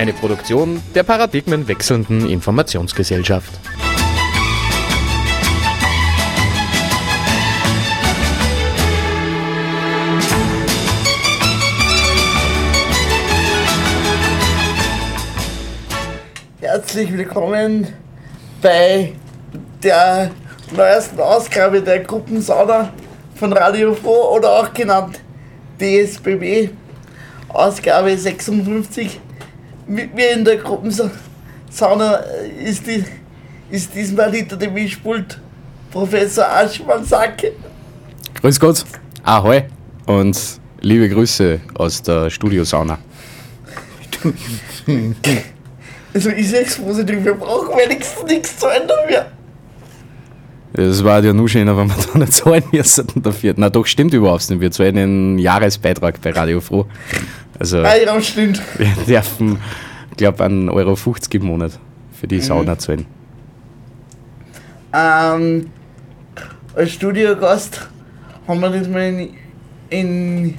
Eine Produktion der paradigmenwechselnden Informationsgesellschaft. Herzlich willkommen bei der neuesten Ausgabe der Gruppensauna von Radio Froh oder auch genannt DSBB, Ausgabe 56. Mit mir in der Gruppensauna ist, die, ist diesmal hinter dem Mischpult Professor Aschmann Sacke. Grüß Gott. Ahoi und liebe Grüße aus der Studiosauna. Also ich sechs positiv, wir brauchen wenigstens nichts zu ändern mehr. Das war ja nur schöner, wenn wir da nicht zahlen müssen dafür. Na doch, stimmt überhaupt nicht. Wir zahlen einen Jahresbeitrag bei Radio Froh. Also Ah ja, stimmt. wir dürfen, glaube ich, 1,50 Euro im Monat für die Sauna zahlen. Ähm, als Studiogast haben wir diesmal in, in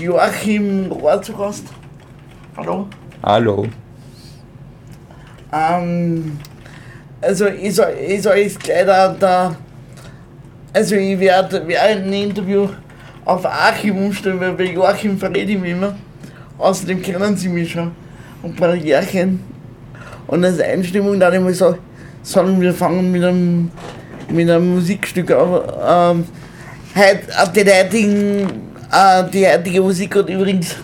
Joachim Rohr zu Gast. Hallo. Hallo. Ähm, also ich soll, ich soll jetzt gleich da, da also ich werde während dem Interview auf Achim umstellen, weil bei Joachim verrät ich mich immer. Außerdem kennen sie mich schon. Und bei Järchen. Und als Einstimmung dann immer so, sagen wir fangen mit einem, mit einem Musikstück an. Ähm, heut, auf den heutigen, äh, die heutige Musik hat übrigens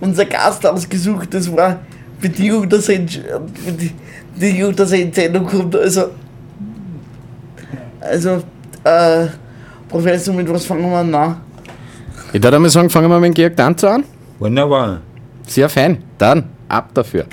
unser Gast ausgesucht. Das war Bedingung, dass er er die Sendung kommt. Also, also äh, Professor, mit was fangen wir an? Na? Ich würde einmal sagen, fangen wir mit dem Georg Danzer an. Wunderbar. Sehr fein. Dann ab dafür.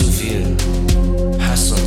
Zu viel. Hass und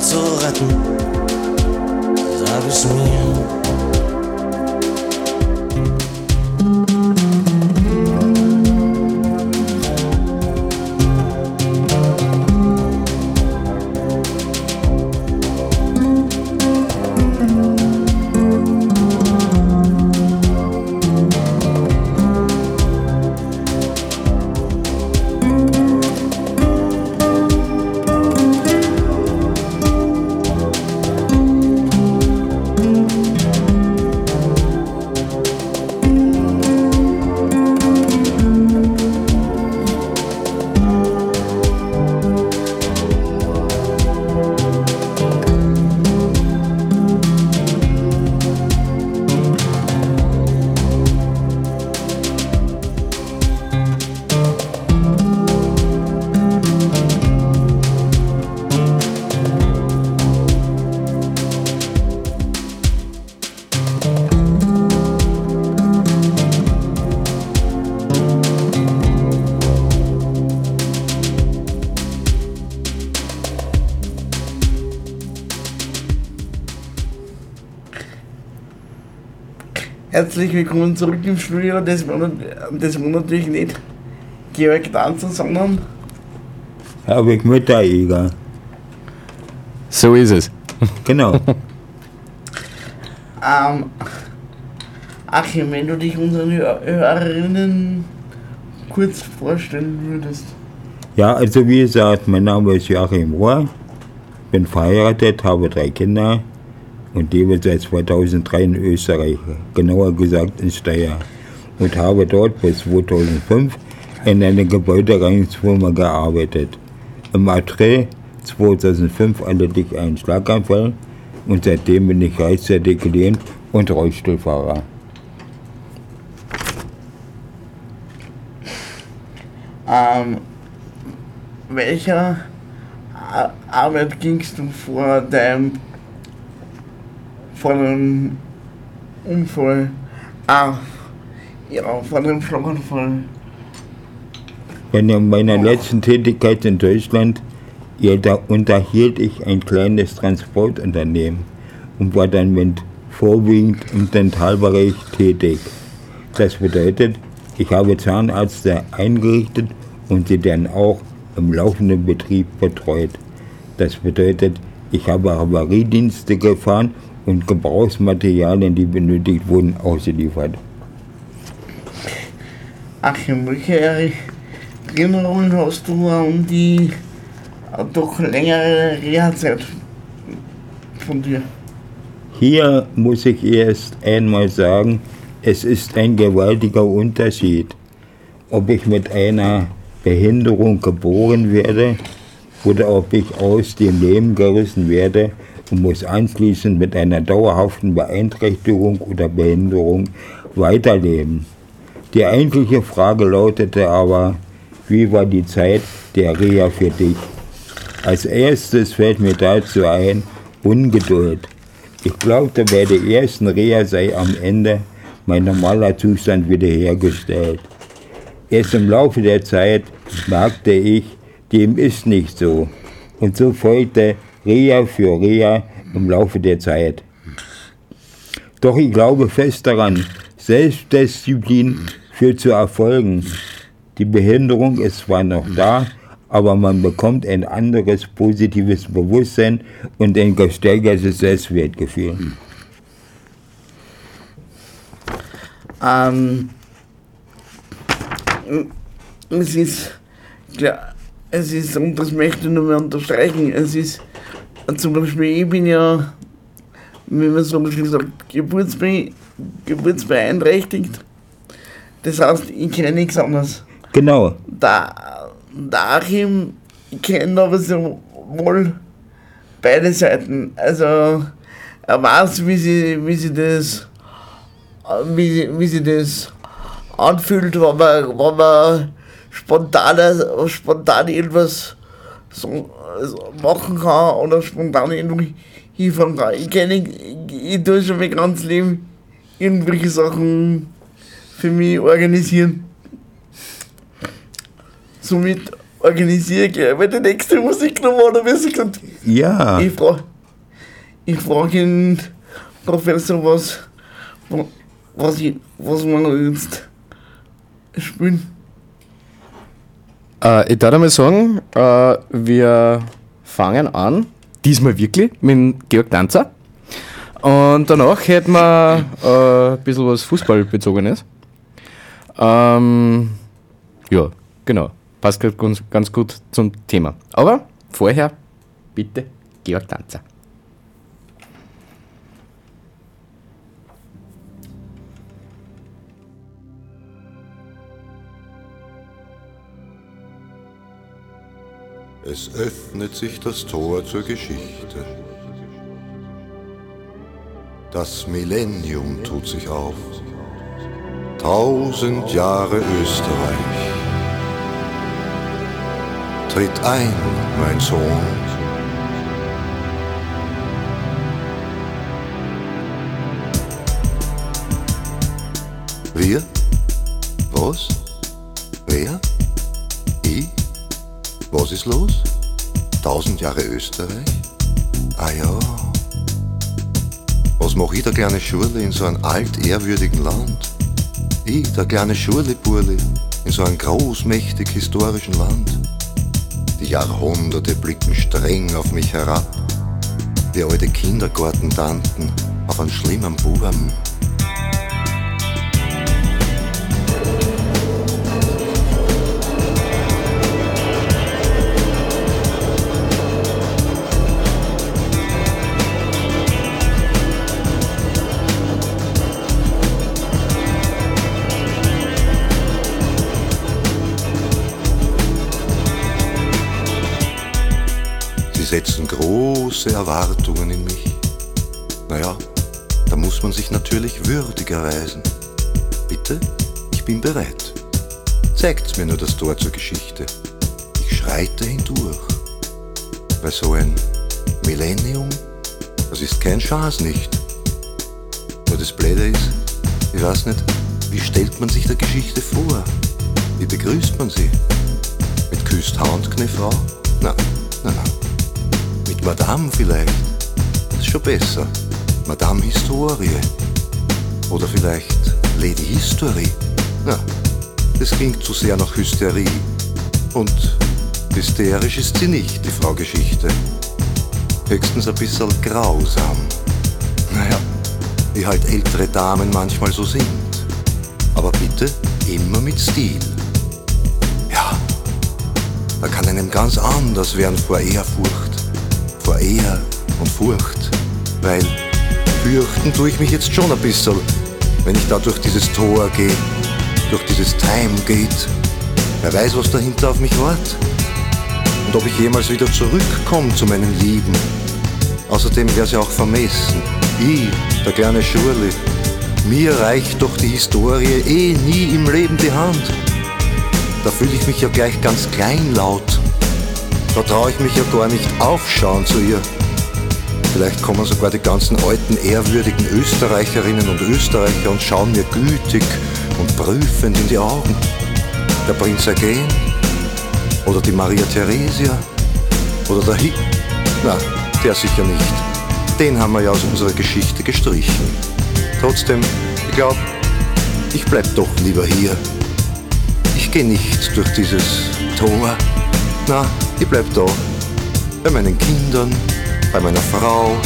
zu retten? Herzlich willkommen zurück im Studio. Das war, das war natürlich nicht Georg Danzer, sondern Herwig Müttereger. So ist es. Genau. ähm, Achim, wenn du dich unseren Hör- Hörerinnen kurz vorstellen würdest. Ja, also wie gesagt, mein Name ist Joachim Rohr, bin verheiratet, habe drei Kinder und lebe seit 2003 in Österreich, genauer gesagt in Steyr. Und habe dort bis 2005 in einer Gebäudereinigungsfirma gearbeitet. Im April 2005 allerdings einen Schlaganfall und seitdem bin ich gleichzeitig gelähmt und Rollstuhlfahrer. Ähm, welcher Ar- Arbeit gingst du vor deinem vor dem Unfall? Ah, ja, vor dem Schlaganfall. Bei meiner letzten Tätigkeit in Deutschland ja, unterhielt ich ein kleines Transportunternehmen und war dann mit vorwiegend im Dentalbereich tätig. Das bedeutet, ich habe Zahnärzte eingerichtet und sie dann auch im laufenden Betrieb betreut. Das bedeutet, ich habe Havariedienste gefahren und Gebrauchsmaterialien, die benötigt wurden, ausgeliefert. Achim, welche Erinnerungen hast du an die äh, doch längere Reha-Zeit von dir? Hier muss ich erst einmal sagen, es ist ein gewaltiger Unterschied, ob ich mit einer Behinderung geboren werde oder ob ich aus dem Leben gerissen werde und muss anschließend mit einer dauerhaften Beeinträchtigung oder Behinderung weiterleben. Die eigentliche Frage lautete aber, wie war die Zeit der Reha für dich? Als erstes fällt mir dazu ein, Ungeduld. Ich glaubte, bei der ersten Reha sei am Ende mein normaler Zustand wiederhergestellt. Erst im Laufe der Zeit merkte ich, dem ist nicht so. Und so folgte Reha für Reha im Laufe der Zeit. Doch ich glaube fest daran, Selbstdisziplin führt zu Erfolgen. Die Behinderung ist zwar noch da, aber man bekommt ein anderes positives Bewusstsein und ein gesteigertes Selbstwertgefühl. Ähm, es ist, klar, es ist, und das möchte ich nur mehr unterstreichen, es ist, zum Beispiel, ich bin ja, wie man so schön sagt, geburtsbe geburtsbeeinträchtigt. Das heißt, ich kenne nichts anderes. Genau, Da, der Achim kennt aber so wohl beide Seiten. Also er weiß, wie sie, wie sie das, wie, sie- wie sie das anfühlt, wenn man, wenn man spontan, spontan irgendwas so, machen kann oder spontan irgendwo hinfahren kann. Ich kenne, ich, ich tue schon mein ganzes Leben irgendwelche Sachen für mich organisieren. Somit organisiere ich gleich die nächste Musiknummer oder wie sie gesagt Ja, Ich frage ich frag den Professor, was, was, ich, was wir jetzt spielen. Äh, ich darf einmal sagen, äh, wir fangen an, diesmal wirklich, mit Georg Danzer. Und danach hätten wir äh, ein bisschen was Fußballbezogenes. Ähm, ja, genau. Passt ganz, ganz gut zum Thema. Aber vorher bitte Georg Danzer. Es öffnet sich das Tor zur Geschichte. Das Millennium tut sich auf. Tausend Jahre Österreich. Tritt ein, mein Sohn. Ist los? Tausend Jahre Österreich? Ah ja. Was mach ich da kleine Schule in so einem altehrwürdigen Land? Ich, der kleine Schurleburli, in so einem großmächtig historischen Land. Die Jahrhunderte blicken streng auf mich herab, wie alte Kindergartentanten auf einen schlimmen Buben. Setzen große Erwartungen in mich. Naja, da muss man sich natürlich würdig erweisen. Bitte, ich bin bereit. Zeigt's mir nur das Tor zur Geschichte. Ich schreite hindurch. Weil so ein Millennium, das ist kein Chance nicht. Nur das Blöde ist, ich weiß nicht, wie stellt man sich der Geschichte vor? Wie begrüßt man sie? Mit Küsst Hand, Frau? Na, na, na. Madame vielleicht. Ist schon besser. Madame Historie. Oder vielleicht Lady History. Na, das klingt zu sehr nach Hysterie. Und hysterisch ist sie nicht, die Frau Geschichte. Höchstens ein bisschen grausam. Naja, wie halt ältere Damen manchmal so sind. Aber bitte immer mit Stil. Ja, da kann einem ganz anders werden vor Ehrfurcht, vor Ehr und Furcht, weil fürchten tue ich mich jetzt schon ein bisschen, wenn ich da durch dieses Tor gehe, durch dieses Time Gate. Wer weiß, was dahinter auf mich wartet und ob ich jemals wieder zurückkomme zu meinen Lieben. Außerdem wäre es ja auch vermessen. Ich, der kleine Schurli, mir reicht doch die Historie eh nie im Leben die Hand. Da fühle ich mich ja gleich ganz kleinlaut. Da traue ich mich ja gar nicht aufschauen zu ihr. Vielleicht kommen sogar die ganzen alten, ehrwürdigen Österreicherinnen und Österreicher und schauen mir gütig und prüfend in die Augen. Der Prinz Eugen oder die Maria Theresia oder der Hick. Na, der sicher nicht. Den haben wir ja aus unserer Geschichte gestrichen. Trotzdem, ich glaube, ich bleib doch lieber hier. Ich gehe nicht durch dieses Tor. Na, ich bleib da. Bei meinen Kindern, bei meiner Frau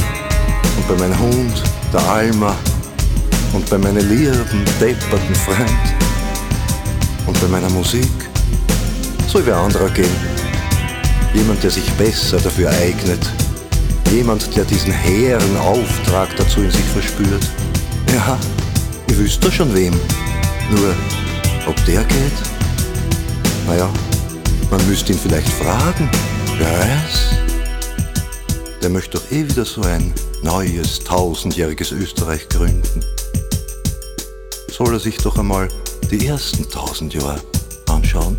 und bei meinem Hund, der Alma und bei meinem lieben, depperten Freund und bei meiner Musik. Soll wer anderer gehen. Jemand, der sich besser dafür eignet. Jemand, der diesen hehren Auftrag dazu in sich verspürt. Ja, ihr wüsst doch schon wem. Nur, ob der geht? Naja, man müsste ihn vielleicht fragen. Wer weiß? Der möchte doch eh wieder so ein neues, tausendjähriges Österreich gründen. Soll er sich doch einmal die ersten tausend Jahre anschauen?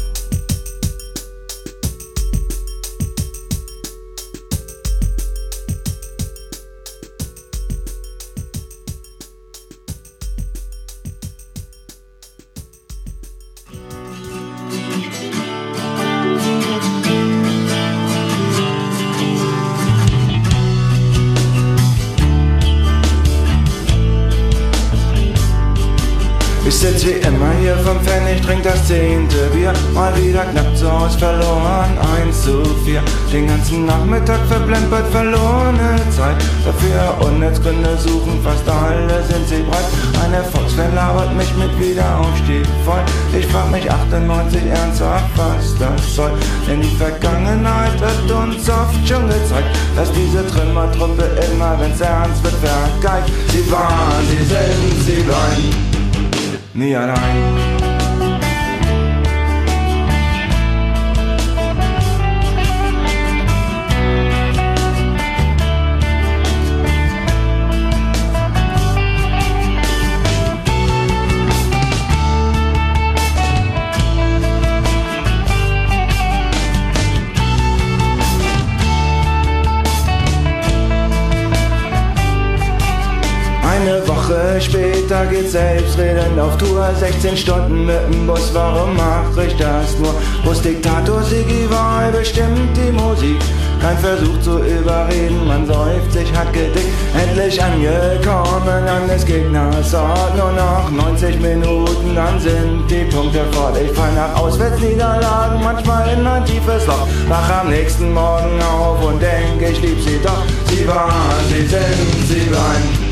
Das nur? Bus-Diktator Sigi war bestimmt die Musik Kein Versuch zu überreden, man säuft sich hackedick Endlich angekommen an des Gegners Ort Nur noch 90 Minuten, dann sind die Punkte fort Ich fall nach Auswärtsniederlagen, manchmal in ein tiefes Loch Wach am nächsten Morgen auf und denk, ich lieb sie doch Sie waren, sie sind, sie bleiben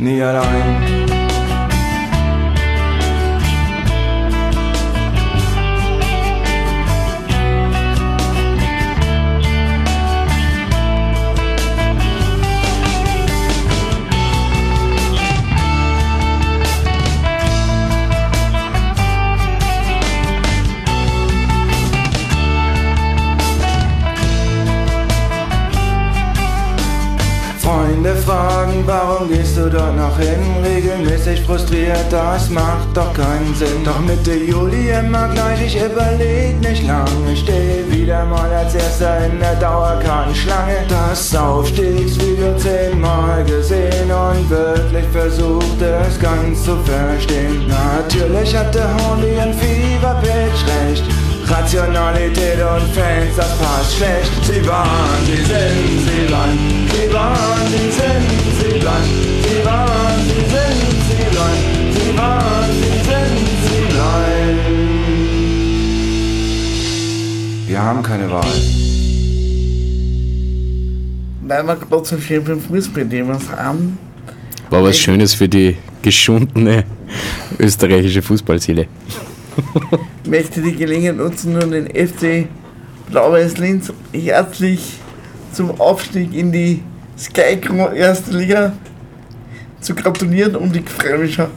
nie allein. Freunde fragen, warum gehst du dort noch hin? Regelmäßig frustriert, das macht doch keinen Sinn. Doch Mitte Juli immer gleich, ich überleg nicht lange. Steh wieder mal als erster in der Dauerkartenschlange. Das Aufstiegsvideo zehnmal gesehen und wirklich versucht, es ganz zu verstehen. Natürlich hatte Horny ein Fieberpitch recht. Rationalität und Fans, das passt schlecht. Sie waren, sie sind, sie bleiben. Sie waren, sie sind, sie bleiben. Sie waren, sie sind, sie bleiben. Sie waren, sie sind, sie bleiben. Wir haben keine Wahl. Weil wir gerade so schön beim Fußballthema sind, War was Schönes für die geschundene österreichische Fußballseele. Möchte die Gelegenheit nutzen und den FC Blau-Weiß Linz herzlich zum Aufstieg in die Sky erste Liga zu gratulieren und ich freue mich schon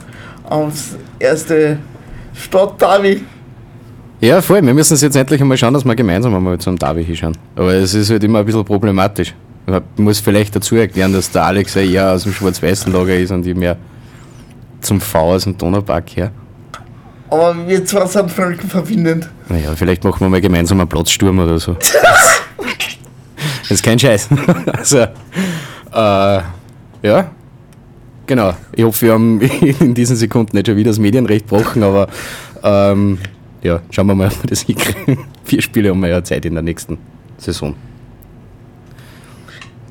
aufs erste Stadtderby. Ja, voll. Wir müssen es jetzt endlich einmal schauen, dass wir gemeinsam einmal zum Derby hinschauen. Aber es ist halt immer ein bisschen problematisch. Ich muss vielleicht dazu erklären, dass der Alex ja eher aus dem schwarz-weißen Lager ist und ich mehr zum V aus dem Donaupark her. Aber wir zwei sind Völker verbindend. Naja, vielleicht machen wir mal gemeinsam einen Platzsturm oder so. das ist kein Scheiß. also, äh, ja, genau. Ich hoffe, wir haben in diesen Sekunden nicht schon wieder das Medienrecht gebrochen, aber ähm, ja, schauen wir mal, ob wir das hinkriegen. Vier Spiele haben wir ja Zeit in der nächsten Saison.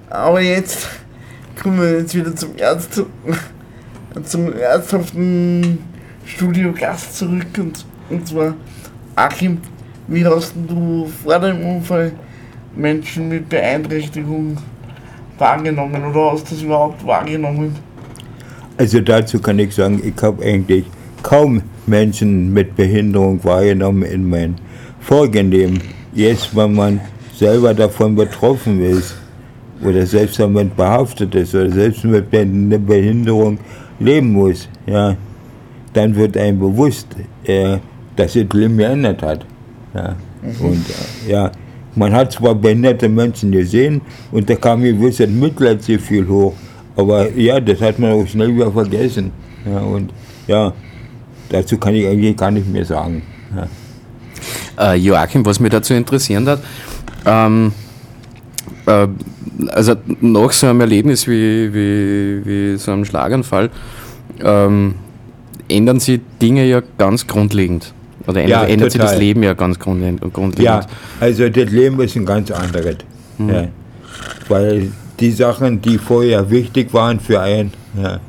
Aber jetzt kommen wir jetzt wieder zum Ernst, zum ernsthaften Studiogast zurück und, und zwar Achim, wie hast du vor dem Unfall Menschen mit Beeinträchtigung wahrgenommen oder hast du das überhaupt wahrgenommen? Also dazu kann ich sagen, ich habe eigentlich kaum Menschen mit Behinderung wahrgenommen in meinem vorigen Leben. Jetzt, wenn man selber davon betroffen ist oder selbst damit behaftet ist oder selbst mit einer Behinderung leben muss, ja, dann wird einem bewusst, äh, dass das Leben geändert hat. Ja. Und äh, ja, man hat zwar behinderte Menschen gesehen und da kam ein gewisses Mitleidsgefühl hoch, aber ja, das hat man auch schnell wieder vergessen. Ja, und ja, dazu kann ich eigentlich gar nicht mehr sagen. Ja. Äh, Joachim, was mich dazu interessieren hat, ähm, äh, also nach so einem Erlebnis wie, wie, wie so einem Schlaganfall ähm, ändern sich Dinge ja ganz grundlegend. Oder ändert, Ja, ändert sich das. Leben ja ganz grundlegend. Ja, also das Leben ist ein ganz anderes. Ja. Weil die Sachen, die vorher wichtig waren für einen, ja,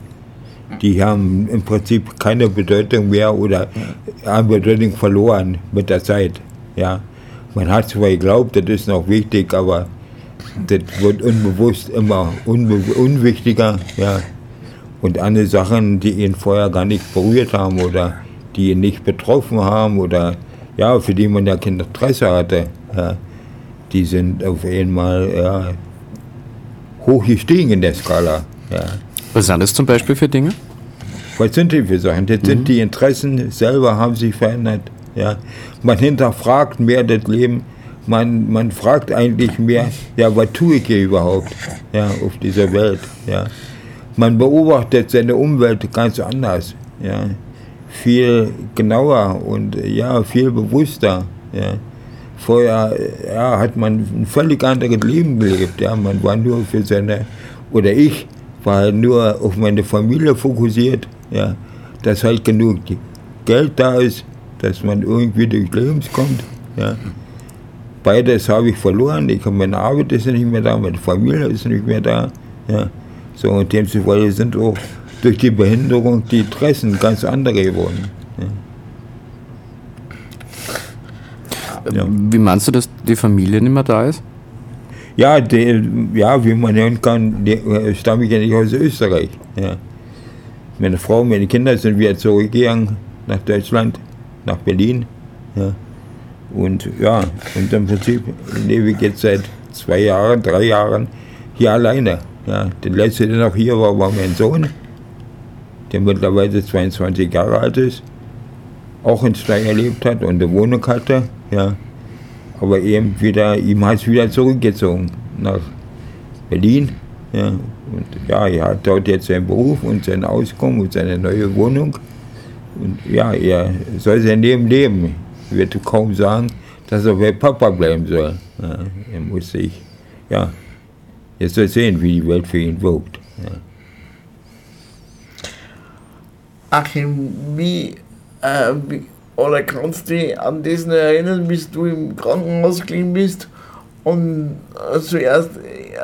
die haben im Prinzip keine Bedeutung mehr oder haben Bedeutung verloren mit der Zeit. Ja. Man hat zwar geglaubt, das ist noch wichtig, aber das wird unbewusst immer unbe unwichtiger. Ja. Und andere Sachen, die ihn vorher gar nicht berührt haben oder die ihn nicht betroffen haben oder ja, für die man ja kein Interesse hatte, ja, die sind auf einmal ja, hoch gestiegen in der Skala. Ja. Was sind das zum Beispiel für Dinge? Was sind die für Sachen? Das sind die Interessen selber haben sich verändert. Ja. Man hinterfragt mehr das Leben. Man, man fragt eigentlich mehr, ja, was tue ich hier überhaupt ja, auf dieser Welt? Ja. Man beobachtet seine Umwelt ganz anders. Ja. Viel genauer und ja, viel bewusster. Ja. Vorher ja, hat man ein völlig anderes Leben gelebt. Ja. Man war nur für seine, oder ich war halt nur auf meine Familie fokussiert. Ja. Dass halt genug Geld da ist, dass man irgendwie durchs Leben kommt. Ja. Beides habe ich verloren. Ich habe meine Arbeit ist nicht mehr da, meine Familie ist nicht mehr da. Ja. So, und demzufolge sind auch durch die Behinderung die Interessen ganz andere geworden. Ja. Wie meinst du, dass die Familie nicht mehr da ist? Ja, die, ja wie man hören kann, die, stamme ich ja nicht aus Österreich. Ja. Meine Frau, meine Kinder sind wieder zurückgegangen nach Deutschland, nach Berlin. Ja. Und ja, und im Prinzip lebe ich jetzt seit zwei Jahren, drei Jahren hier alleine. Ja. Der letzte, der noch hier war, war mein Sohn, der mittlerweile 22 Jahre alt ist, auch in Steyr erlebt hat und eine Wohnung hatte. Ja. Aber eben wieder, ihm hat es wieder zurückgezogen nach Berlin. Ja. Und ja, er hat dort jetzt seinen Beruf und sein Auskommen und seine neue Wohnung. Und ja, er soll sein Leben leben. Ich würde kaum sagen, dass er bei Papa bleiben soll. Ja, er muss sich, ja, jetzt soll sehen, wie die Welt für ihn wirkt. Ja. Achim, wie, äh, wie, oder kannst du dich an das erinnern, bis du im Krankenhaus gelegen bist und äh, zuerst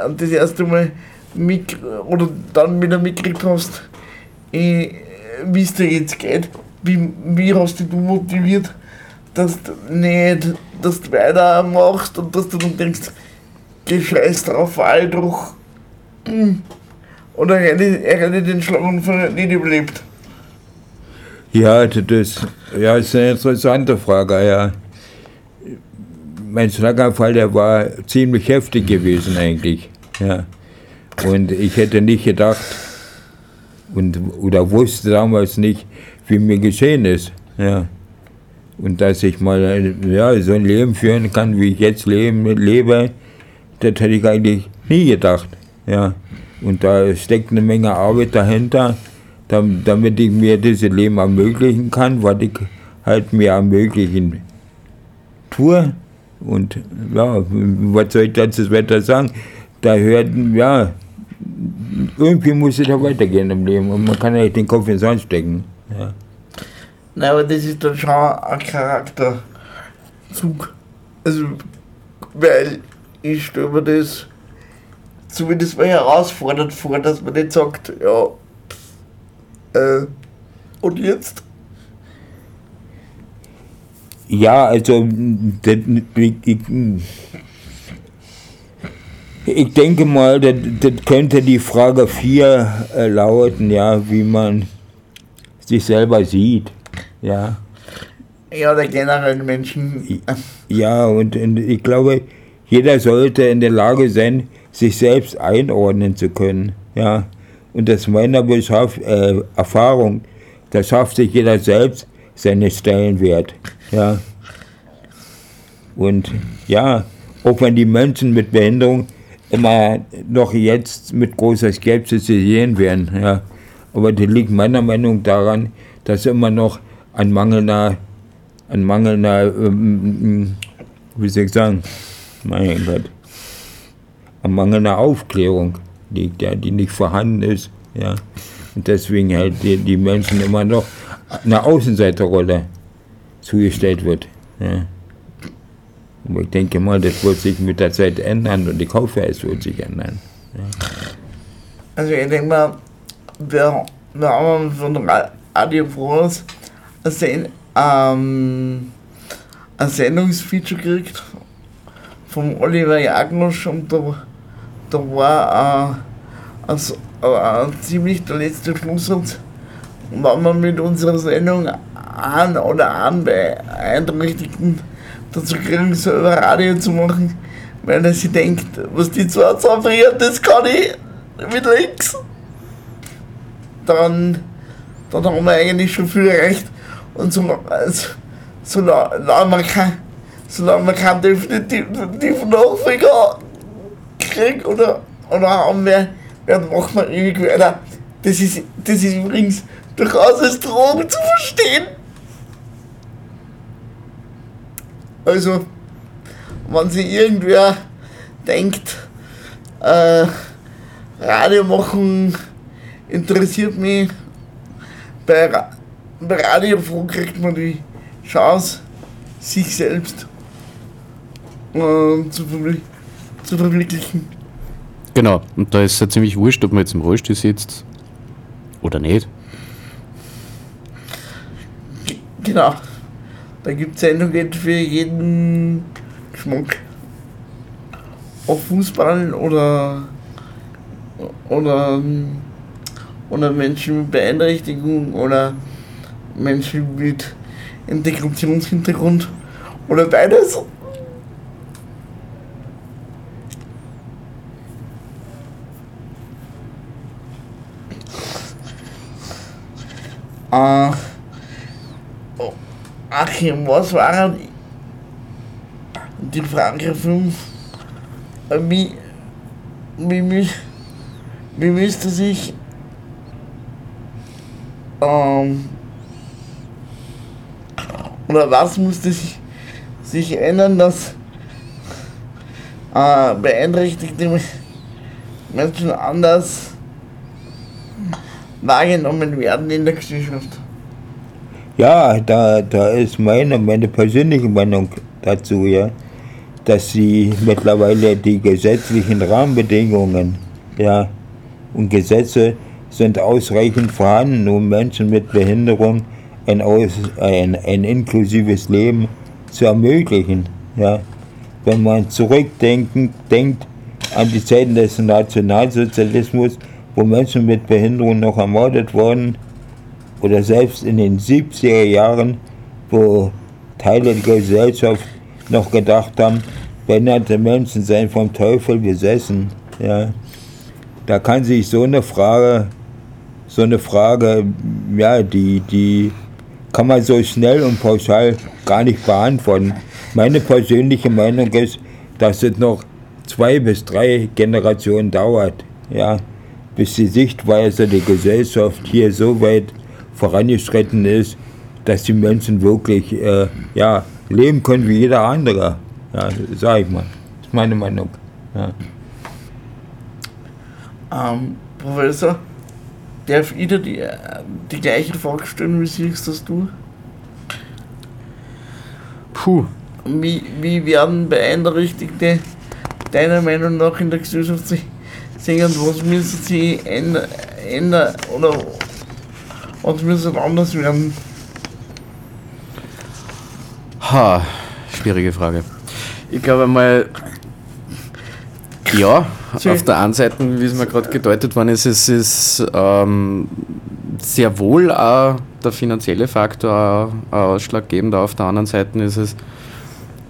an das erste Mal mit, oder dann wieder mitgekriegt hast, äh, wie es dir jetzt geht? Wie, wie hast du dich motiviert, dass du nicht, dass du weitermachst und dass du dann denkst, geh scheiß drauf, weil doch. hm, Oder er hätte, er hätte den Schlaganfall nicht überlebt. Ja, das ja, ist eine interessante Frage. Ja. Mein Schlaganfall, der war ziemlich heftig gewesen eigentlich. Ja. Und ich hätte nicht gedacht und, oder wusste damals nicht, wie mir geschehen ist. Ja. Und dass ich mal ja, so ein Leben führen kann, wie ich jetzt leben, lebe, das hätte ich eigentlich nie gedacht. Ja. Und da steckt eine Menge Arbeit dahinter, dam- damit ich mir dieses Leben ermöglichen kann, was ich halt mir ermöglichen tue. Und ja, was soll ich dazu weiter sagen? Da hört, ja, irgendwie muss es ja weitergehen im Leben und man kann ja nicht den Kopf ins Sand stecken. Ja. Nein, aber das ist dann schon ein Charakterzug. Also, weil ich stelle mir das zumindest mal herausfordernd vor, dass man nicht sagt, ja, äh, und jetzt? Ja, also ich, denke mal, das, das könnte die Frage 4 äh, lauten, ja, wie man sich selber sieht. Ja, Ja, der generellen Menschen. ja und, und ich glaube, jeder sollte in der Lage sein, sich selbst einordnen zu können. Ja, und aus meiner Beschaff, äh, Erfahrung, da schafft sich jeder selbst seinen Stellenwert. Ja. Und ja, auch wenn die Menschen mit Behinderung immer noch jetzt mit großer Skepsis sehen werden, ja. Aber das liegt meiner Meinung nach daran, dass immer noch ein mangelnder, ein mangelnder, ähm, wie soll ich sagen, mein Gott, an mangelnder Aufklärung liegt, ja, die nicht vorhanden ist. Ja. Und deswegen halt die, die Menschen immer noch eine Außenseiterrolle zugestellt wird. Ja. Aber ich denke mal, das wird sich mit der Zeit ändern und hoffe, es wird sich ändern. Also ich denke mal, wer wir haben Frohes ein, Sen ähm, ein Sendungsfeature gekriegt vom Oliver Jagnosch und da, da war äh, also, äh, ziemlich der letzte Schlusssatz, wenn wir mit unserer Sendung einen oder einen Beeinträchtigten dazu kriegen, selber Radio zu machen, weil er sich denkt, was die zwei zusammenbringen, das kann ich mit links. Dann, dann haben wir eigentlich schon viel erreicht. Und so, also, solange man kein, solange man keinen definitiven Nachfolger kriegt oder, oder haben wir, dann machen wir ewig weiter. Das ist, das ist übrigens durchaus als Drohung zu verstehen. Also, wenn sich irgendwer denkt, äh, Radio machen interessiert mich, bei, bei Radio kriegt man die Chance, sich selbst äh, zu, zu verwirklichen. Genau, und da ist es ja ziemlich wurscht, ob man jetzt im Rollstuhl sitzt oder nicht. Genau. Da gibt es Sendungen für jeden Geschmack. Ob Fußball oder, oder, oder Menschen mit Beeinträchtigung oder Menschen mit Integrationshintergrund oder beides. Äh, oh, Achim, was waren die Frage 5? Wie, wie, mü- wie müsste sich ähm, oder was musste sich, sich ändern, dass äh, beeinträchtigte Menschen anders wahrgenommen werden in der Gesellschaft? Ja, da, da ist meine, meine persönliche Meinung dazu, ja, dass sie mittlerweile die gesetzlichen Rahmenbedingungen, ja, und Gesetze sind ausreichend vorhanden, um Menschen mit Behinderung ein, aus, ein, ein inklusives Leben zu ermöglichen. Ja. Wenn man zurückdenken denkt an die Zeiten des Nationalsozialismus, wo Menschen mit Behinderung noch ermordet wurden, oder selbst in den 70er Jahren, wo Teile der Gesellschaft noch gedacht haben, behinderte Menschen seien vom Teufel besessen. Ja. Da kann sich so eine Frage, so eine Frage, ja, die, die kann man so schnell und pauschal gar nicht beantworten. Meine persönliche Meinung ist, dass es noch zwei bis drei Generationen dauert, ja, bis die Sichtweise der Gesellschaft hier so weit vorangeschritten ist, dass die Menschen wirklich äh, ja, leben können wie jeder andere. Ja, sag ich mal. Das ist meine Meinung. Ja. Ähm, Professor, darf ich dir die, die gleiche Frage stellen, wie siehst das du? Puh, Wie, wie werden Beeinträchtigte deiner Meinung nach in der Gesellschaft sich sehen was müssen sie ändern, ändern oder was müssen anders werden? ha, schwierige Frage. Ich glaube mal, ja, Soll auf der einen Seite, wie es mir gerade gedeutet worden ist, es ist ähm, sehr wohl auch der finanzielle Faktor auch ausschlaggebend. Auf der anderen Seite ist es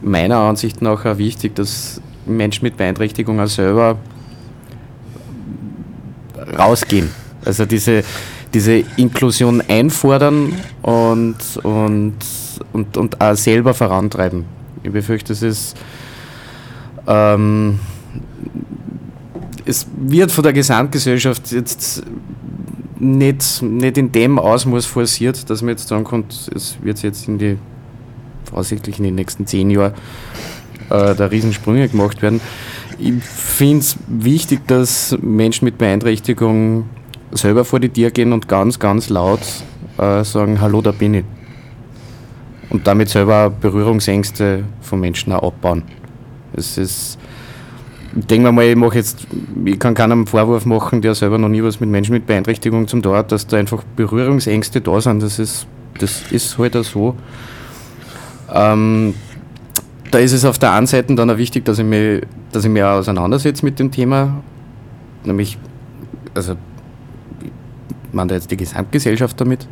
meiner Ansicht nach auch wichtig, dass Menschen mit Beeinträchtigung auch selber rausgehen. Also diese, diese Inklusion einfordern und, und, und, und auch selber vorantreiben. Ich befürchte, es ist ähm, es wird von der Gesamtgesellschaft jetzt nicht, nicht in dem Ausmaß forciert, dass man jetzt sagen kann, es wird jetzt in die voraussichtlich in den nächsten zehn Jahren äh, da Riesensprünge gemacht werden. Ich finde es wichtig, dass Menschen mit Beeinträchtigung selber vor die Tür gehen und ganz, ganz laut äh, sagen, hallo, da bin ich. Und damit selber Berührungsängste von Menschen auch abbauen. Es ist ich denke mir mal, ich mache jetzt, ich kann keinem Vorwurf machen, der selber noch nie was mit Menschen mit Beeinträchtigung zum Tor hat, dass da einfach Berührungsängste da sind. Das ist, das ist halt auch so. Ähm, da ist es auf der einen Seite dann auch wichtig, dass ich mich, dass ich mich auch auseinandersetze mit dem Thema, nämlich, also, meine da jetzt die Gesamtgesellschaft damit.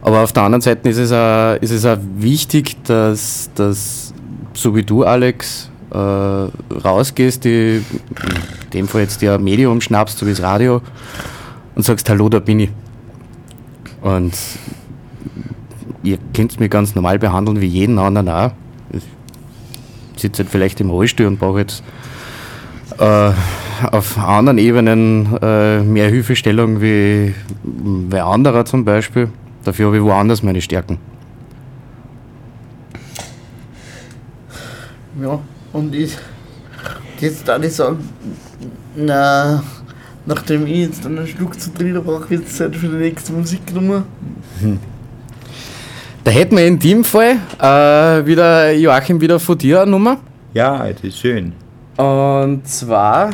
Aber auf der anderen Seite ist es auch, ist es auch wichtig, dass, dass so wie du, Alex, äh, rausgehst, die, in dem Fall jetzt dir Medium schnappst, so wie das Radio, und sagst, hallo, da bin ich. Und ihr könnt mich ganz normal behandeln wie jeden anderen auch. Ich sitze halt vielleicht im Rollstuhl und brauche jetzt äh, auf anderen Ebenen äh, mehr Hilfestellung wie wer anderer zum Beispiel. Dafür habe ich woanders meine Stärken. Ja, und ich, jetzt darf ich sagen, na, nachdem ich jetzt einen Schluck zu trinken brauche, wird es Zeit für die nächste Musiknummer. Da hätten wir in dem Fall äh, wieder, Joachim, wieder von dir eine Nummer. Ja, das ist schön. Und zwar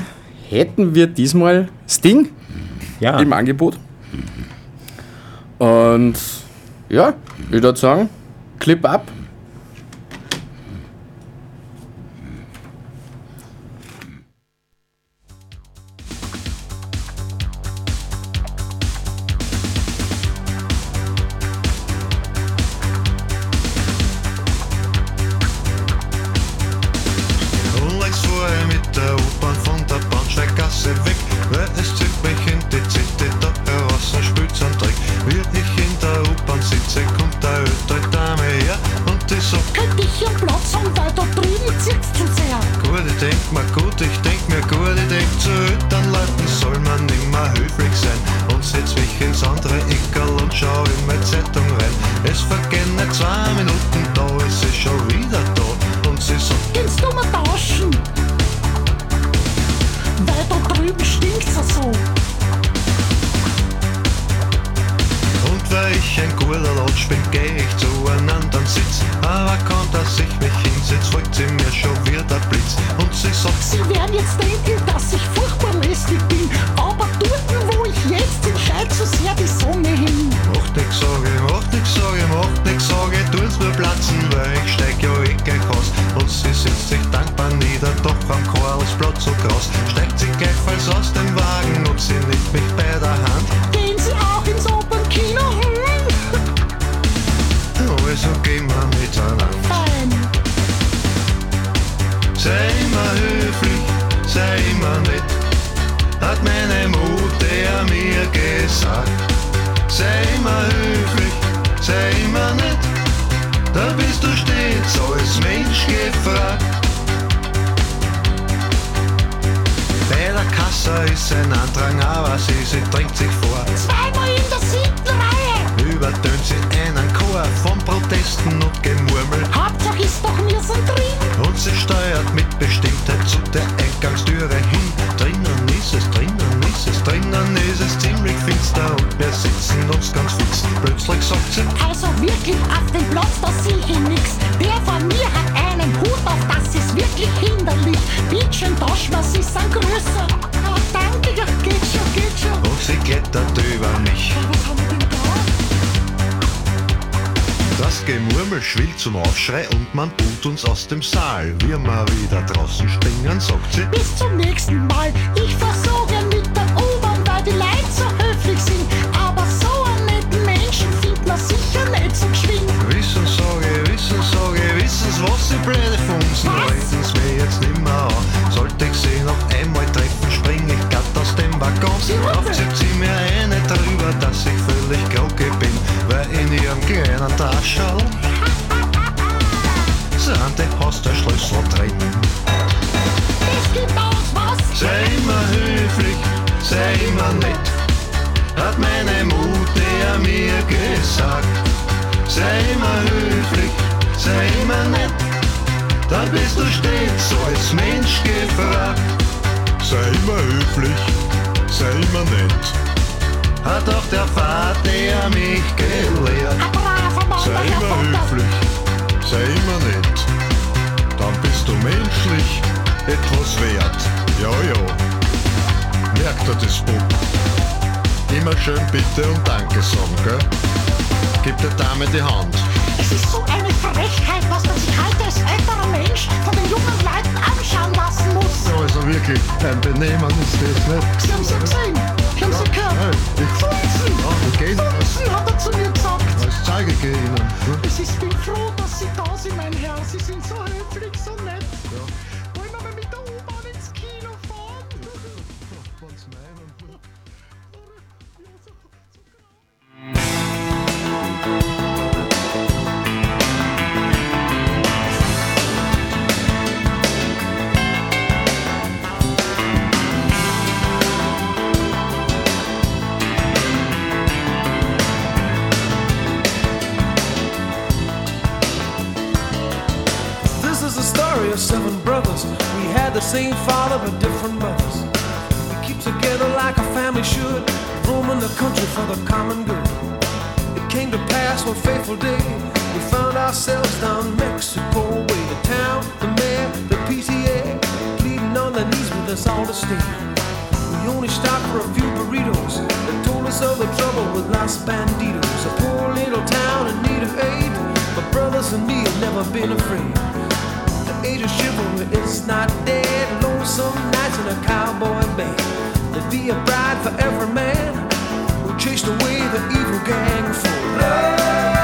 hätten wir diesmal Sting Ja, im Angebot. Und ja, ich würde sagen, Clip ab. Ein Andrang, aber sie, sie drängt sich vor. Zweimal in der siebten Reihe. Übertönt sie einen Chor von Protesten und Gemurmel. Hauptsache ist doch mir so drin. Und sie steuert mit Bestimmtheit zu der Eingangstüre hin. Drinnen ist es, drinnen ist es, drinnen ist es ziemlich finster und wir sitzen uns ganz fix. Plötzlich sagt sie, Also wirklich auf dem Platz, da Gemurmel schwillt zum Aufschrei und man tut uns aus dem Saal. Wir mal wieder draußen springen, sagt sie. Bis zum nächsten Mal. Ich versuche mit der U-Bahn, weil die Leute so höflich sind. Aber so einen netten Menschen findet man sicher nicht so geschwind. Wissen sage, wissen wissen's was sie blöde funzen. Was? Reden's mir jetzt nimmer an. Sollte ich sie noch einmal treffen, spring ich glatt aus dem Waggon. Sie drauf zieht sie mir eine drüber, dass ich völlig groggy bin, weil in ihrem kleinen Taschel sind die Haustürschlüssel drin. Es gibt aus was. Sei immer höflich, sei immer nett, hat meine Mutter mir gesagt. Sei immer höflich, sei immer nett, dann bist du stets als Mensch gefragt. Sei immer höflich, sei immer nett, hat auch der Vater mich sei immer nett, dann bist du menschlich etwas wert. unter das Buch. Immer schön Bitte und Danke sagen, gell? Gib der Dame die Hand. Es ist so eine Frechheit, was man sich heute als älterer Mensch von den jungen Leuten anschauen lassen muss. Ja, also wirklich, ein Benehmen ist das nicht. Sie haben sie gesehen. Sie haben sie gehört. Hey, ich, Funzen! ja, gehen Funzen, hat er zu mir gesagt. als zeige ich Ihnen. Ne? Ist, ich bin froh, dass Sie da sind, mein Herr. Sie sind so höflich, so nett. Wollen brothers. We had the same father but different mothers. We keep together like a family should, roaming the country for the common good. It came to pass one fateful day. We found ourselves down Mexico way. The town, the mayor, the PTA, pleading on their knees with us all to stay. We only stopped for a few burritos. They told us of the trouble with Los Banditos. A poor little town in need of aid. But brothers and me have never been afraid. Of chivalry is not dead. Lonesome nights in a cowboy band. There'd be a bride for every man who chased away the evil gang for love.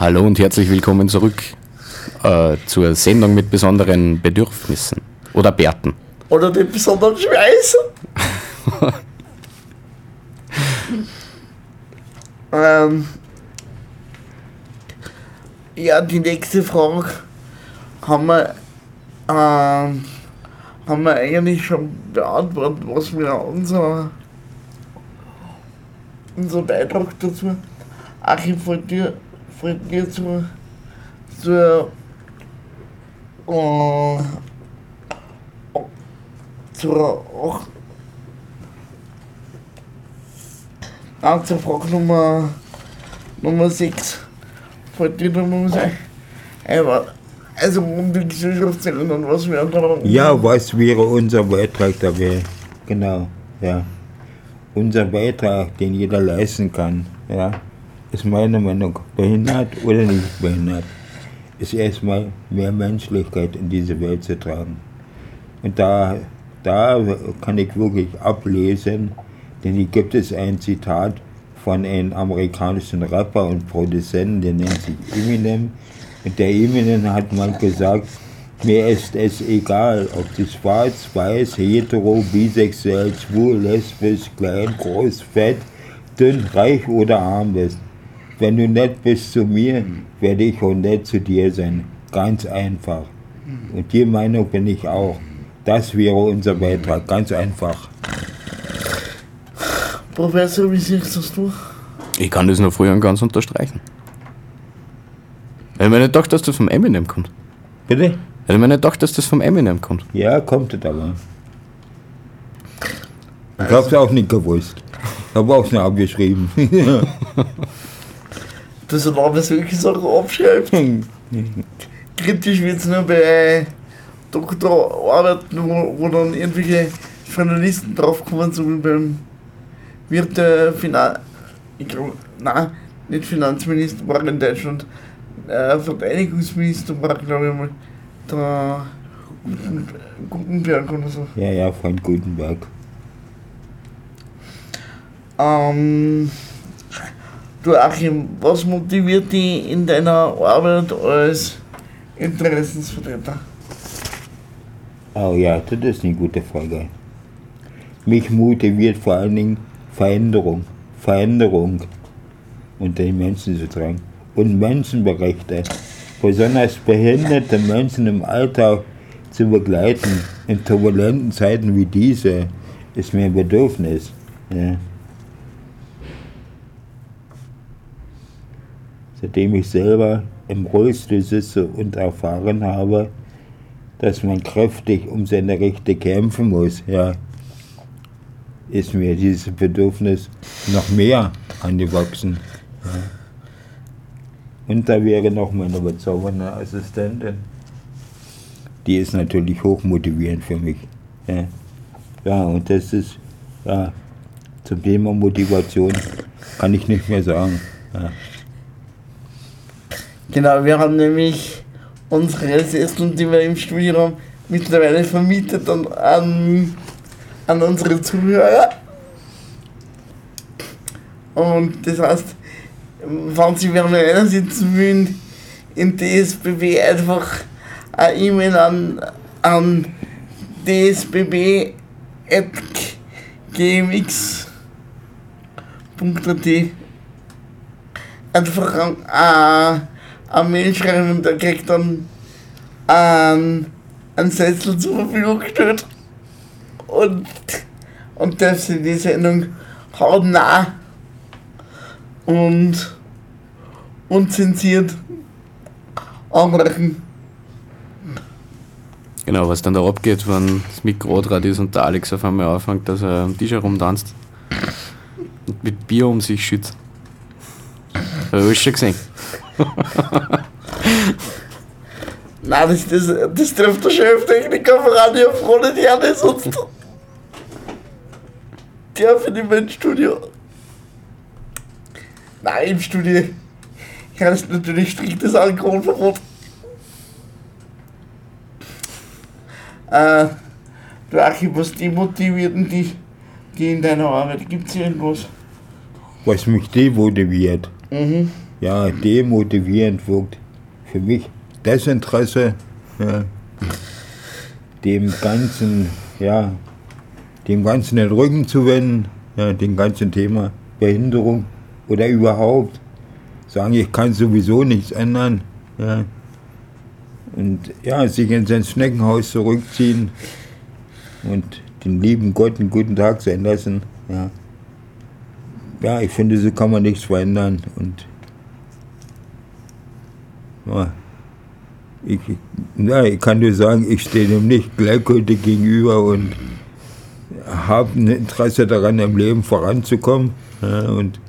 Hallo und herzlich willkommen zurück äh, zur Sendung mit besonderen Bedürfnissen. Oder Bärten. Oder den besonderen Schweiß. ähm, ja, die nächste Frage haben wir, ähm, haben wir eigentlich schon beantwortet, was wir unser, unser Beitrag dazu. Achim, von dir, von dir zu, äh, zur, zur Frage Nummer, Nummer 6. Fällt dir da noch was ein? Aber, also um die Gesellschaft zu ändern, was wir da Ja, was wäre unser Beitrag da wäre? Genau, ja. Unser Beitrag, den jeder leisten kann, ja, ist meiner Meinung behindert oder nicht behindert, ist erstmal mehr Menschlichkeit in diese Welt zu tragen. Und da, da kann ich wirklich ablesen, denn hier gibt es ein Zitat von einem amerikanischen Rapper und Produzenten, der nennt sich Eminem. Und der Eminem hat mal gesagt, mir ist es egal, ob du schwarz, weiß, hetero, bisexuell, schwul, lesbisch, klein, groß, fett, dünn, reich oder arm bist. Wenn du nett bist zu mir, werde ich auch nett zu dir sein. Ganz einfach. Und die Meinung bin ich auch. Das wäre unser Beitrag. Ganz einfach. Professor, wie siehst das du? Ich kann das noch früher und ganz unterstreichen. Hätte mir nicht gedacht, dass das vom Eminem kommt. Bitte? Hätte mir nicht gedacht, dass das vom Eminem kommt. Ja, kommt es aber. Ich hab's auch nicht gewusst. Ich habe auch schon abgeschrieben. Dass er da solche Sachen abschreibt. Kritisch wird es nur bei Doktorarbeiten, wo, wo dann irgendwelche Journalisten draufkommen, so wie beim wird der Finan ich glaube, nein, nicht Finanzminister war in Deutschland, äh, Verteidigungsminister war, glaube ich mal, der Guten, Gutenberg oder so. ja, ja, von Gutenberg. Ähm, du Achim, was motiviert dich in deiner Arbeit als Interessensvertreter? Oh ja, das ist eine gute Frage. Mich motiviert vor allen Dingen Veränderung. Veränderung unter den Menschen zu tragen. Und Menschenrechte, besonders behinderte Menschen im Alltag zu begleiten, in turbulenten Zeiten wie diese, ist mir ein Bedürfnis. Ja. Seitdem ich selber im Rollstuhl sitze und erfahren habe, dass man kräftig um seine Rechte kämpfen muss, ja, ist mir dieses Bedürfnis noch mehr angewachsen. Ja. Und da wäre noch meine bezaubernde Assistentin. Die ist natürlich hochmotivierend für mich. Ja, ja und das ist, ja, zum Thema Motivation kann ich nicht mehr sagen. Ja. Genau, wir haben nämlich unsere Sessel, die wir im Studium mittlerweile vermietet an, an, an unsere Zuhörer. Und das heißt, wenn Sie wieder mal einsitzen wollen, in DSBB einfach eine E-Mail an, an dsbb.gmx.at einfach an, äh, eine Mail schreiben und der kriegt dann einen, einen Sessel zur Verfügung gestellt und, und darf sich die Sendung hautnah und unzensiert anreichen. Genau, was dann da abgeht, wenn das Mikro dran ist und der Alex auf einmal anfängt, dass er am Tisch herumtanzt und mit Bier um sich schützt. Habe ich schon gesehen. Nein, das, das, das trifft der Cheftechniker von Radio Frone, die hat es sonst. Der für die Mensch-Studio. Nein, im Studio herrscht natürlich striktes Alkoholverbot. Äh, du Achim, was demotiviert denn dich, die in deiner Arbeit? Gibt es irgendwas? Was mich demotiviert. Mhm. Ja, demotivierend wirkt. Für mich Desinteresse, ja, dem Ganzen, ja, dem Ganzen den Rücken zu wenden, ja, dem ganzen Thema Behinderung oder überhaupt sagen, ich kann sowieso nichts ändern. Ja. Und ja, sich in sein Schneckenhaus zurückziehen und den lieben Gott einen guten Tag sein lassen. Ja, ja ich finde, so kann man nichts verändern. Und ich, ja, ich kann nur sagen, ich stehe dem nicht gleichgültig gegenüber und habe ein Interesse daran, im Leben voranzukommen. Ja, und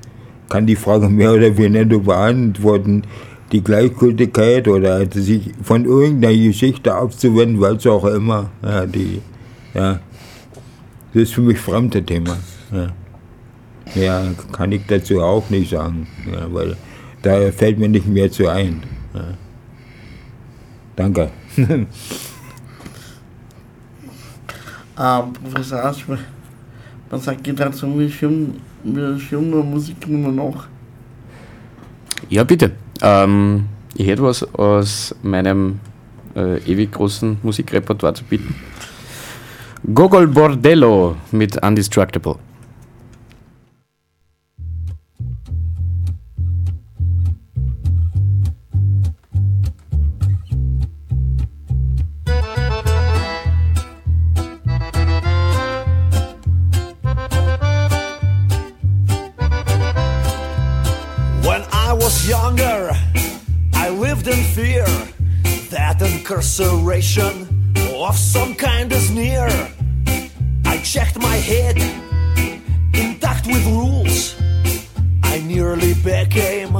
kann die Frage mehr oder weniger beantworten. Die Gleichgültigkeit oder sich von irgendeiner Geschichte abzuwenden, es auch immer, ja, die, ja, das ist für mich fremde Thema. Ja. ja, kann ich dazu auch nicht sagen, ja, weil da fällt mir nicht mehr zu ein. Danke. Ähm, Professor Aschbe, was sagt ihr dazu? Wir stimmen, wir stimmen nur Musiknummer noch. Ja, bitte. Ähm, ich hätte was aus meinem äh, ewig großen Musikrepertoire zu bieten. Gogol Bordello mit Undestructible. Fear that incarceration of some kind is near. I checked my head, intact with rules. I nearly became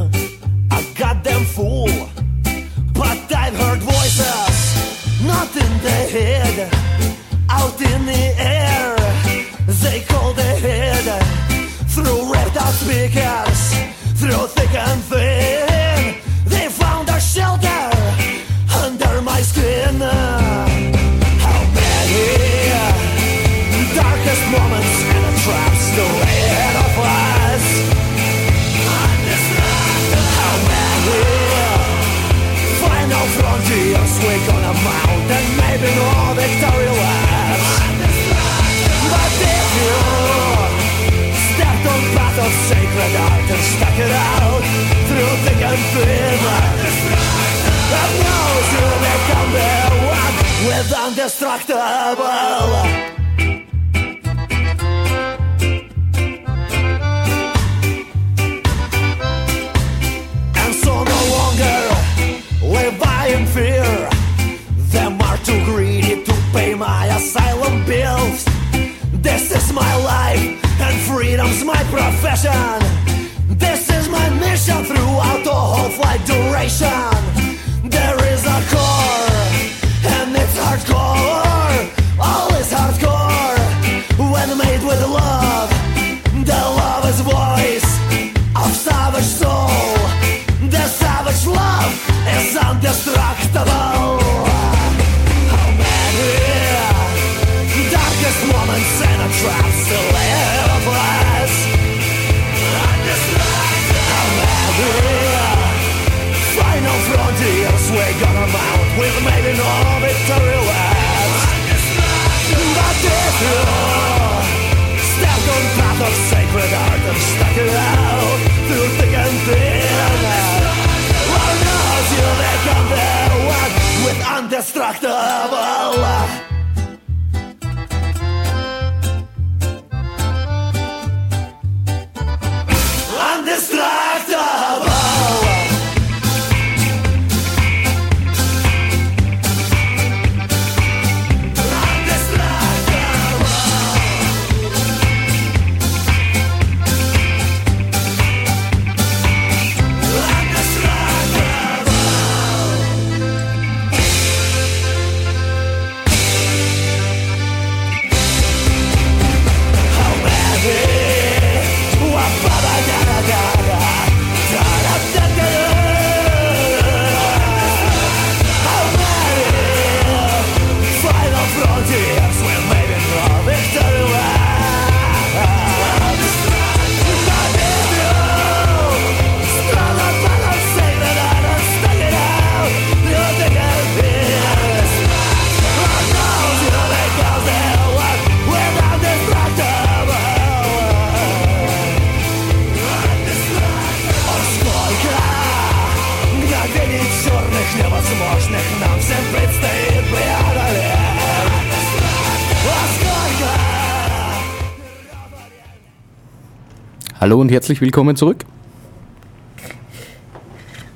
Hallo und herzlich willkommen zurück.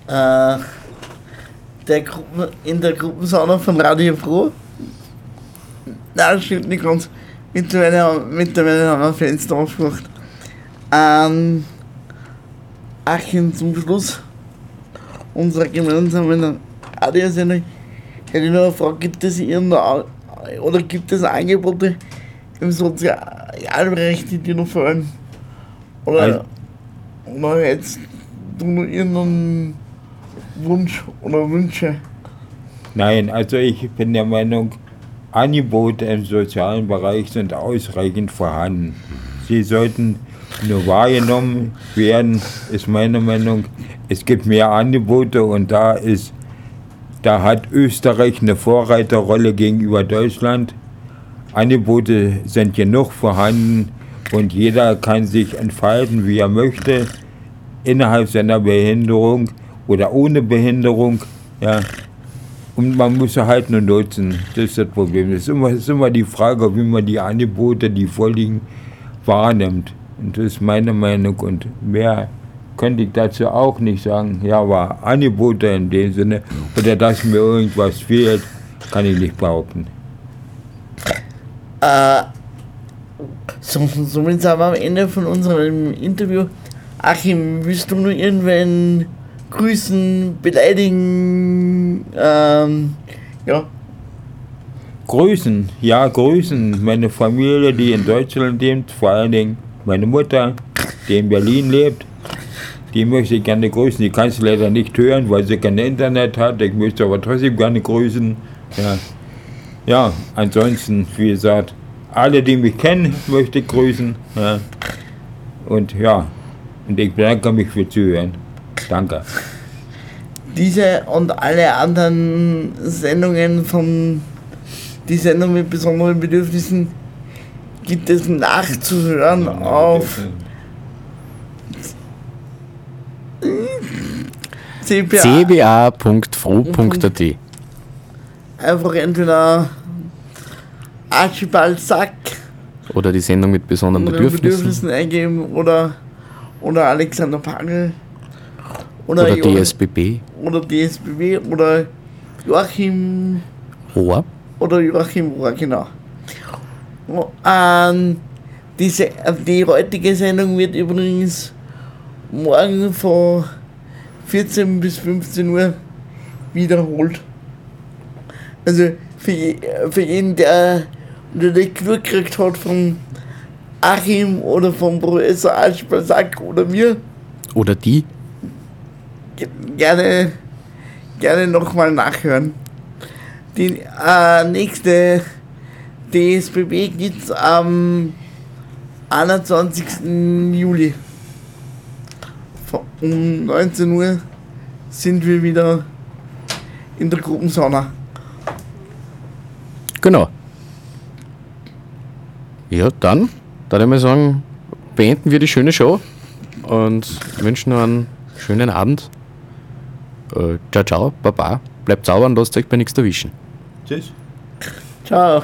Äh, der Gruppen, in der Gruppensauna von Radio Pro. Nein, stimmt nicht ganz. Mittlerweile, haben- mittlerweile haben wir Fenster aufgemacht. Ähm, Achim, zum Schluss unserer gemeinsamen Radiosendung hätte ich noch eine Frage, gibt es irgendeine, oder gibt es Angebote im Sozialbereich, die dir noch fallen? Oder, oder hättest du noch irgendeinen Wunsch oder Wünsche? Nein, also ich bin der Meinung, Angebote im sozialen Bereich sind ausreichend vorhanden. Sie sollten nur wahrgenommen werden, ist meine Meinung. Es gibt mehr Angebote und da ist, da hat Österreich eine Vorreiterrolle gegenüber Deutschland. Angebote sind genug vorhanden und jeder kann sich entfalten, wie er möchte, innerhalb seiner Behinderung oder ohne Behinderung. Ja. Und man muss halt nur nutzen. Das ist das Problem. Es ist immer, ist immer die Frage, wie man die Angebote, die vorliegen, wahrnimmt. Und das ist meine Meinung. Und mehr könnte ich dazu auch nicht sagen. Ja, aber Angebote in dem Sinne, oder dass mir irgendwas fehlt, kann ich nicht behaupten. Äh, so, somit sind wir am Ende von unserem Interview. Achim, willst du nur irgendwen grüßen, beleidigen? Ähm, ja. Grüßen, ja, grüßen. Meine Familie, die in Deutschland lebt, vor allen Dingen meine Mutter, die in Berlin lebt, die möchte ich gerne grüßen. Die kannst du leider nicht hören, weil sie kein Internet hat. Ich möchte aber trotzdem gerne grüßen. Ja, ja ansonsten, wie gesagt, alle, die mich kennen, möchte ich grüßen. Ja. Und ja, und ich bedanke mich für Zuhören. Danke. Diese und alle anderen Sendungen von die Sendung mit besonderen Bedürfnissen gibt es nachzuhören auf cba.fro.at Einfach entweder Archibald Sack oder die Sendung mit besonderen Bedürfnissen. Bedürfnissen eingeben. Oder, oder Alexander Pangel oder, oder DSBB oder DSBB oder Joachim. Rohr. oder Joachim Rohr, genau. Ähm, diese, die heutige Sendung wird übrigens morgen von 14 bis 15 Uhr wiederholt. Also für, für jeden, der, der das Glück gekriegt hat von Achim oder vom Professor Aschbalsack oder mir, Oder die. ge- gerne, gerne nochmal nachhören. Die äh, nächste DSBB gibt es am 21. Juli. Von- Um 19 Uhr sind wir wieder in der Gruppensauna. Genau. Ja, dann, da ich mal sagen, beenden wir die schöne Show und wünschen noch einen schönen Abend. Äh, ciao, ciao, baba. Bleibt sauber und lasst euch bei nichts erwischen. Tschüss. Ciao.